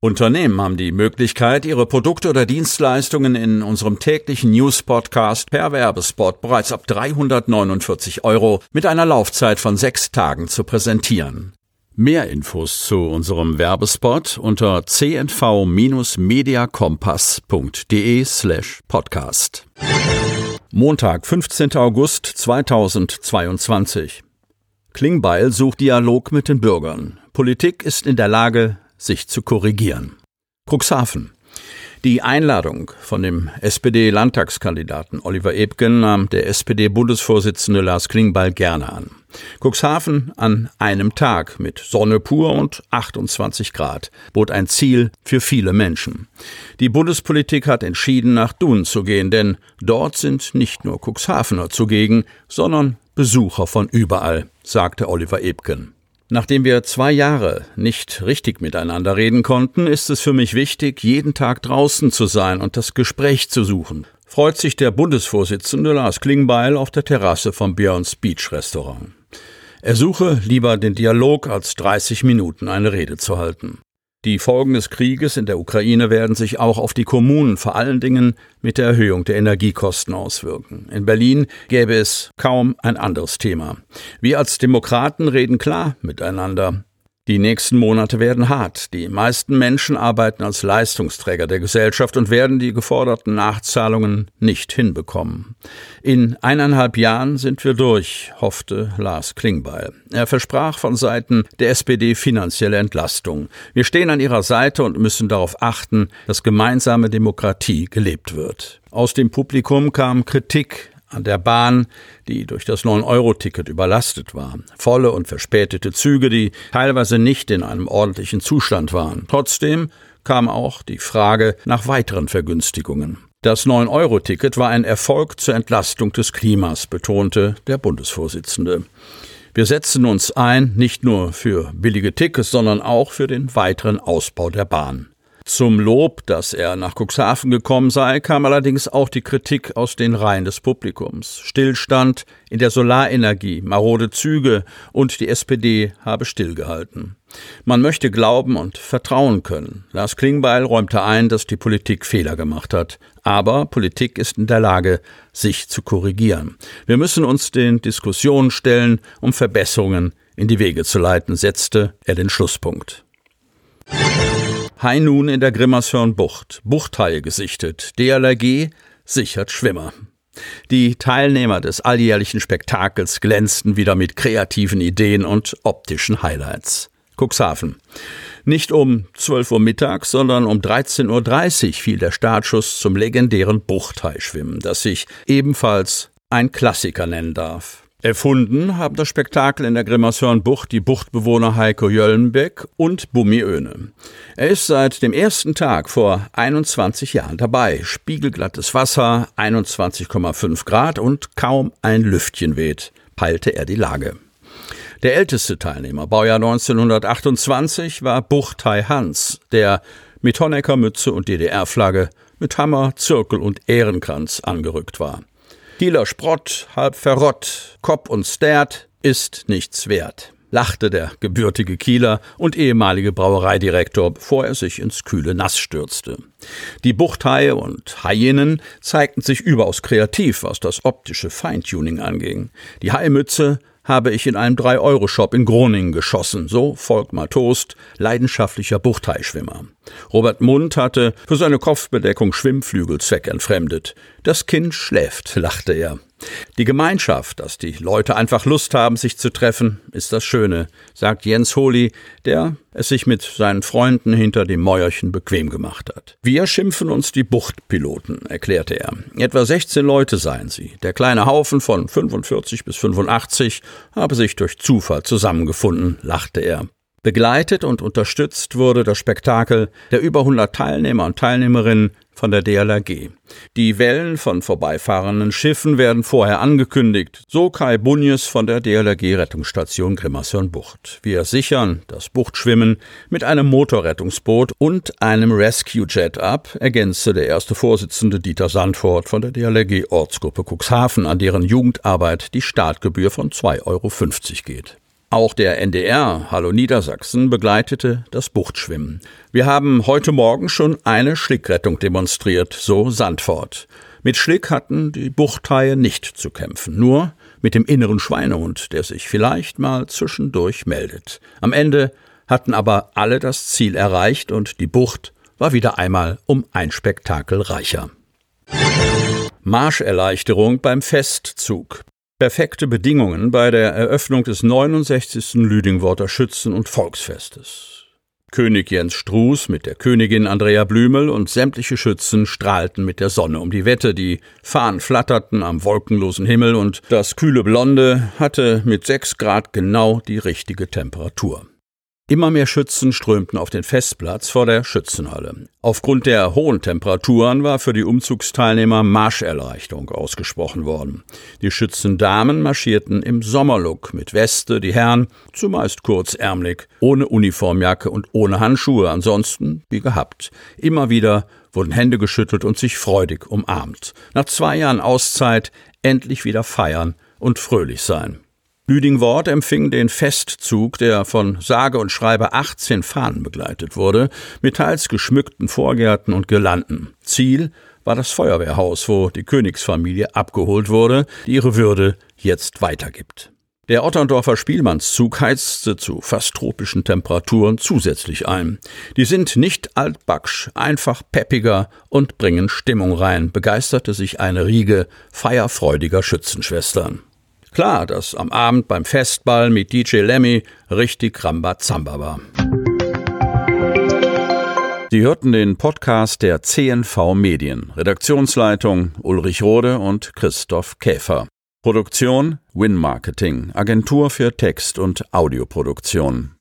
Unternehmen haben die Möglichkeit, ihre Produkte oder Dienstleistungen in unserem täglichen News-Podcast per Werbespot bereits ab 349 Euro mit einer Laufzeit von sechs Tagen zu präsentieren. Mehr Infos zu unserem Werbespot unter cnv-mediakompass.de slash podcast. Montag, 15. August 2022. Klingbeil sucht Dialog mit den Bürgern. Politik ist in der Lage, sich zu korrigieren. Cuxhaven. Die Einladung von dem SPD-Landtagskandidaten Oliver Ebgen nahm der SPD-Bundesvorsitzende Lars Klingbeil gerne an. Cuxhaven an einem Tag mit Sonne pur und 28 Grad bot ein Ziel für viele Menschen. Die Bundespolitik hat entschieden, nach Dun zu gehen, denn dort sind nicht nur Cuxhavener zugegen, sondern Besucher von überall, sagte Oliver Ebgen. Nachdem wir zwei Jahre nicht richtig miteinander reden konnten, ist es für mich wichtig, jeden Tag draußen zu sein und das Gespräch zu suchen, freut sich der Bundesvorsitzende Lars Klingbeil auf der Terrasse vom Björns Beach Restaurant. Er suche lieber den Dialog als 30 Minuten eine Rede zu halten. Die Folgen des Krieges in der Ukraine werden sich auch auf die Kommunen vor allen Dingen mit der Erhöhung der Energiekosten auswirken. In Berlin gäbe es kaum ein anderes Thema. Wir als Demokraten reden klar miteinander. Die nächsten Monate werden hart. Die meisten Menschen arbeiten als Leistungsträger der Gesellschaft und werden die geforderten Nachzahlungen nicht hinbekommen. In eineinhalb Jahren sind wir durch, hoffte Lars Klingbeil. Er versprach von Seiten der SPD finanzielle Entlastung. Wir stehen an ihrer Seite und müssen darauf achten, dass gemeinsame Demokratie gelebt wird. Aus dem Publikum kam Kritik an der Bahn, die durch das 9-Euro-Ticket überlastet war. Volle und verspätete Züge, die teilweise nicht in einem ordentlichen Zustand waren. Trotzdem kam auch die Frage nach weiteren Vergünstigungen. Das 9-Euro-Ticket war ein Erfolg zur Entlastung des Klimas, betonte der Bundesvorsitzende. Wir setzen uns ein, nicht nur für billige Tickets, sondern auch für den weiteren Ausbau der Bahn. Zum Lob, dass er nach Cuxhaven gekommen sei, kam allerdings auch die Kritik aus den Reihen des Publikums. Stillstand in der Solarenergie, marode Züge und die SPD habe stillgehalten. Man möchte glauben und vertrauen können. Lars Klingbeil räumte ein, dass die Politik Fehler gemacht hat. Aber Politik ist in der Lage, sich zu korrigieren. Wir müssen uns den Diskussionen stellen, um Verbesserungen in die Wege zu leiten, setzte er den Schlusspunkt. Hai nun in der Grimmershörn-Bucht. Buchthaie gesichtet. DLRG sichert Schwimmer. Die Teilnehmer des alljährlichen Spektakels glänzten wieder mit kreativen Ideen und optischen Highlights. Cuxhaven. Nicht um 12 Uhr mittags, sondern um 13.30 Uhr fiel der Startschuss zum legendären Buchteischwimmen, das sich ebenfalls ein Klassiker nennen darf. Erfunden haben das Spektakel in der Grimmershörnbucht die Buchtbewohner Heiko Jöllenbeck und Bummi Öhne. Er ist seit dem ersten Tag vor 21 Jahren dabei. Spiegelglattes Wasser, 21,5 Grad und kaum ein Lüftchen weht, peilte er die Lage. Der älteste Teilnehmer, Baujahr 1928, war Buchtei Hans, der mit Honeckermütze und DDR-Flagge mit Hammer, Zirkel und Ehrenkranz angerückt war. Kieler Sprott, halb verrott, Kopp und Stert ist nichts wert, lachte der gebürtige Kieler und ehemalige Brauereidirektor, bevor er sich ins kühle Nass stürzte. Die Buchthaie und Haien zeigten sich überaus kreativ, was das optische Feintuning anging. Die Haimütze habe ich in einem 3-Euro-Shop in Groningen geschossen, so Volkmar Toast, leidenschaftlicher Buchteischwimmer. Robert Mund hatte für seine Kopfbedeckung Schwimmflügel zweckentfremdet. Das Kind schläft, lachte er. Die Gemeinschaft, dass die Leute einfach Lust haben, sich zu treffen, ist das Schöne, sagt Jens Holi, der es sich mit seinen Freunden hinter dem Mäuerchen bequem gemacht hat. Wir schimpfen uns die Buchtpiloten, erklärte er. Etwa 16 Leute seien sie. Der kleine Haufen von 45 bis 85 habe sich durch Zufall zusammengefunden, lachte er. Begleitet und unterstützt wurde das Spektakel der über 100 Teilnehmer und Teilnehmerinnen von der DLRG. Die Wellen von vorbeifahrenden Schiffen werden vorher angekündigt, so Kai Bunjes von der DLRG Rettungsstation Grimmershörn-Bucht. Wir sichern das Buchtschwimmen mit einem Motorrettungsboot und einem Rescue Jet ab, ergänzte der erste Vorsitzende Dieter Sandfort von der DLRG Ortsgruppe Cuxhaven, an deren Jugendarbeit die Startgebühr von 2,50 Euro geht. Auch der NDR Hallo Niedersachsen begleitete das Buchtschwimmen. Wir haben heute Morgen schon eine Schlickrettung demonstriert, so Sandfort. Mit Schlick hatten die Buchthaie nicht zu kämpfen, nur mit dem inneren Schweinehund, der sich vielleicht mal zwischendurch meldet. Am Ende hatten aber alle das Ziel erreicht und die Bucht war wieder einmal um ein Spektakel reicher. Marscherleichterung beim Festzug. Perfekte Bedingungen bei der Eröffnung des 69. Lüdingworter Schützen- und Volksfestes. König Jens Struß mit der Königin Andrea Blümel und sämtliche Schützen strahlten mit der Sonne um die Wette, die Fahnen flatterten am wolkenlosen Himmel und das kühle Blonde hatte mit sechs Grad genau die richtige Temperatur. Immer mehr Schützen strömten auf den Festplatz vor der Schützenhalle. Aufgrund der hohen Temperaturen war für die Umzugsteilnehmer Marscherleichterung ausgesprochen worden. Die Schützendamen marschierten im Sommerlook mit Weste, die Herren zumeist kurzärmlich, ohne Uniformjacke und ohne Handschuhe, ansonsten wie gehabt. Immer wieder wurden Hände geschüttelt und sich freudig umarmt. Nach zwei Jahren Auszeit endlich wieder feiern und fröhlich sein. Lüdingwort empfing den Festzug, der von sage und schreibe 18 Fahnen begleitet wurde, mit teils geschmückten Vorgärten und Girlanden. Ziel war das Feuerwehrhaus, wo die Königsfamilie abgeholt wurde, die ihre Würde jetzt weitergibt. Der Otterndorfer Spielmannszug heizte zu fast tropischen Temperaturen zusätzlich ein. Die sind nicht altbacksch, einfach peppiger und bringen Stimmung rein, begeisterte sich eine Riege feierfreudiger Schützenschwestern. Klar, dass am Abend beim Festball mit DJ Lemmy richtig Rambazamba war. Sie hörten den Podcast der CNV Medien. Redaktionsleitung Ulrich Rode und Christoph Käfer. Produktion Win Marketing, Agentur für Text- und Audioproduktion.